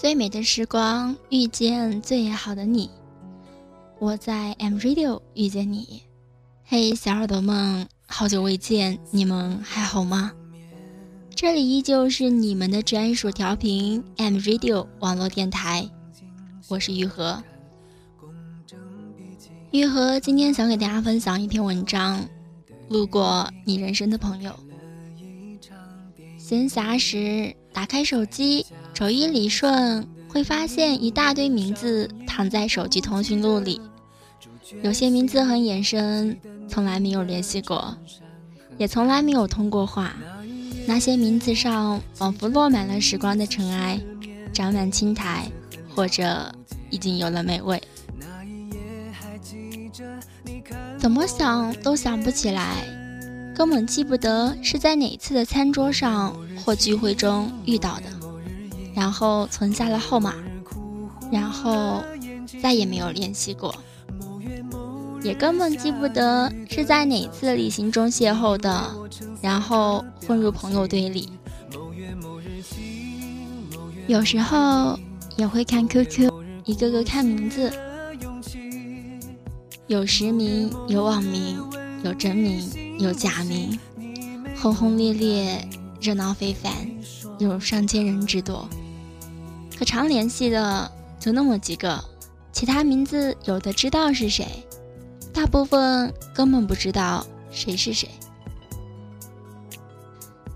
最美的时光遇见最好的你，我在 M Radio 遇见你。嘿，小耳朵们，好久未见，你们还好吗？这里依旧是你们的专属调频 M Radio 网络电台，我是玉和。玉和今天想给大家分享一篇文章，路过你人生的朋友。闲暇时打开手机。手一理顺，会发现一大堆名字躺在手机通讯录里。有些名字很眼生，从来没有联系过，也从来没有通过话。那些名字上仿佛落满了时光的尘埃，长满青苔，或者已经有了美味。怎么想都想不起来，根本记不得是在哪次的餐桌上或聚会中遇到的。然后存下了号码，然后再也没有联系过，也根本记不得是在哪次旅行中邂逅的，然后混入朋友堆里。有时候也会看 QQ，一个个看名字，有实名，有网名，有真名，有假名，轰轰烈烈，热闹非凡，有上千人之多。可常联系的就那么几个，其他名字有的知道是谁，大部分根本不知道谁是谁。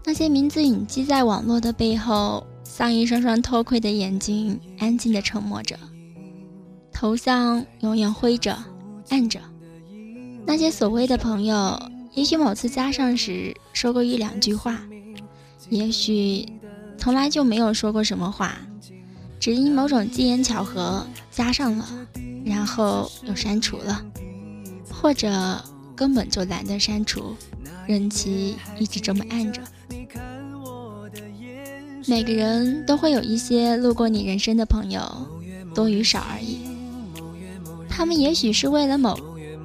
那些名字隐迹在网络的背后，像一双双偷窥的眼睛，安静的沉默着，头像永远灰着、暗着。那些所谓的朋友，也许某次加上时说过一两句话，也许从来就没有说过什么话。只因某种机缘巧合加上了，然后又删除了，或者根本就懒得删除，任其一直这么按着。每个人都会有一些路过你人生的朋友，多与少而已。他们也许是为了某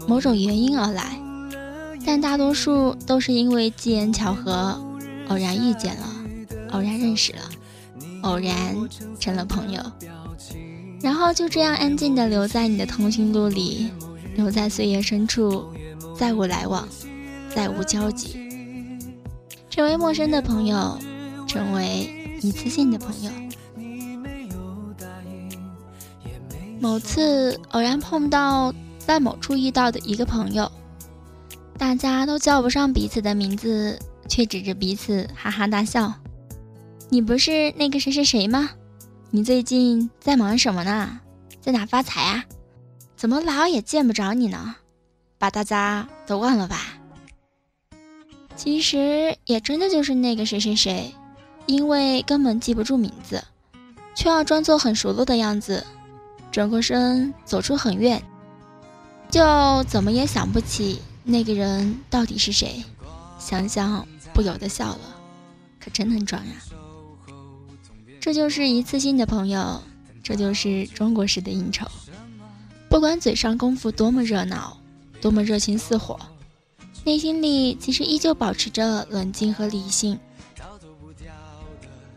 某种原因而来，但大多数都是因为机缘巧合，偶然遇见了，偶然认识了。偶然成了朋友，然后就这样安静地留在你的通讯录里，留在岁月深处，再无来往，再无交集，成为陌生的朋友，成为一次性的朋友。某次偶然碰到在某处遇到的一个朋友，大家都叫不上彼此的名字，却指着彼此哈哈大笑。你不是那个谁谁谁吗？你最近在忙什么呢？在哪发财啊？怎么老也见不着你呢？把大家都忘了吧？其实也真的就是那个谁谁谁，因为根本记不住名字，却要装作很熟络的样子，转过身走出很远，就怎么也想不起那个人到底是谁。想想不由得笑了，可真能装呀！这就是一次性的朋友，这就是中国式的应酬。不管嘴上功夫多么热闹，多么热情似火，内心里其实依旧保持着冷静和理性。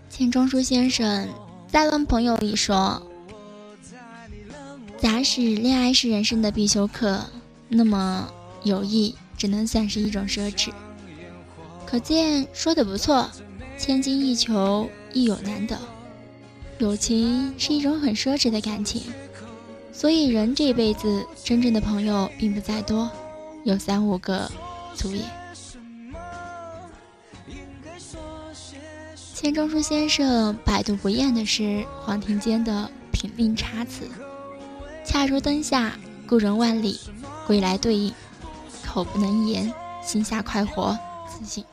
钱钟书先生在《论朋友》里说：“假使恋爱是人生的必修课，那么友谊只能算是一种奢侈。”可见说的不错，千金易求，亦有难得。友情是一种很奢侈的感情，所以人这一辈子真正的朋友并不在多，有三五个足矣。钱钟书先生百读不厌的是黄庭坚的品茗插词：“恰如灯下，故人万里，归来对影，口不能言，心下快活，自信。”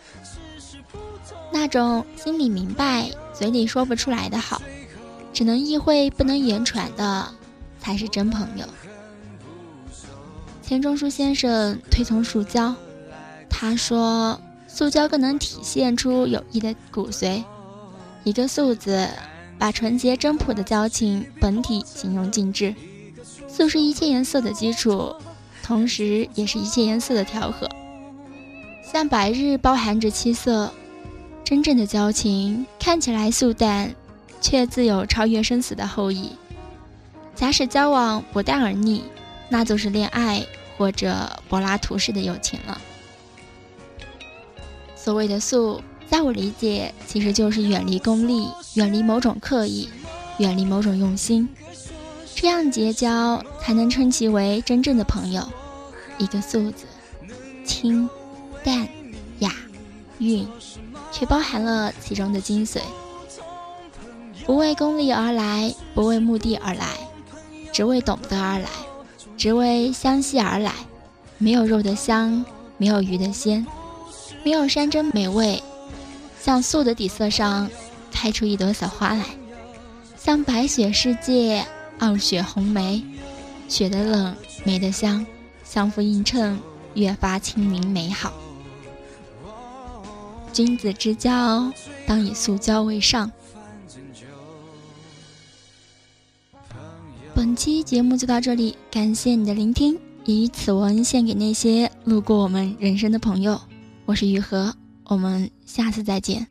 那种心里明白，嘴里说不出来的好。只能意会不能言传的，才是真朋友。钱钟书先生推崇塑胶，他说塑胶更能体现出友谊的骨髓。一个“素”字，把纯洁真朴的交情本体形容尽致。素是一切颜色的基础，同时也是一切颜色的调和。像白日包含着七色，真正的交情看起来素淡。却自有超越生死的后裔。假使交往不淡而腻，那就是恋爱或者柏拉图式的友情了。所谓的素，在我理解，其实就是远离功利，远离某种刻意，远离某种用心，这样结交才能称其为真正的朋友。一个素字，清、淡、雅、韵，却包含了其中的精髓。不为功利而来，不为目的而来，只为懂得而来，只为相惜而来。没有肉的香，没有鱼的鲜，没有山珍美味，像素的底色上开出一朵小花来，像白雪世界，傲雪红梅，雪的冷，梅的香，相互映衬，越发清明美好。君子之交，当以素交为上。本期节目就到这里，感谢你的聆听，以此文献给那些路过我们人生的朋友。我是雨禾，我们下次再见。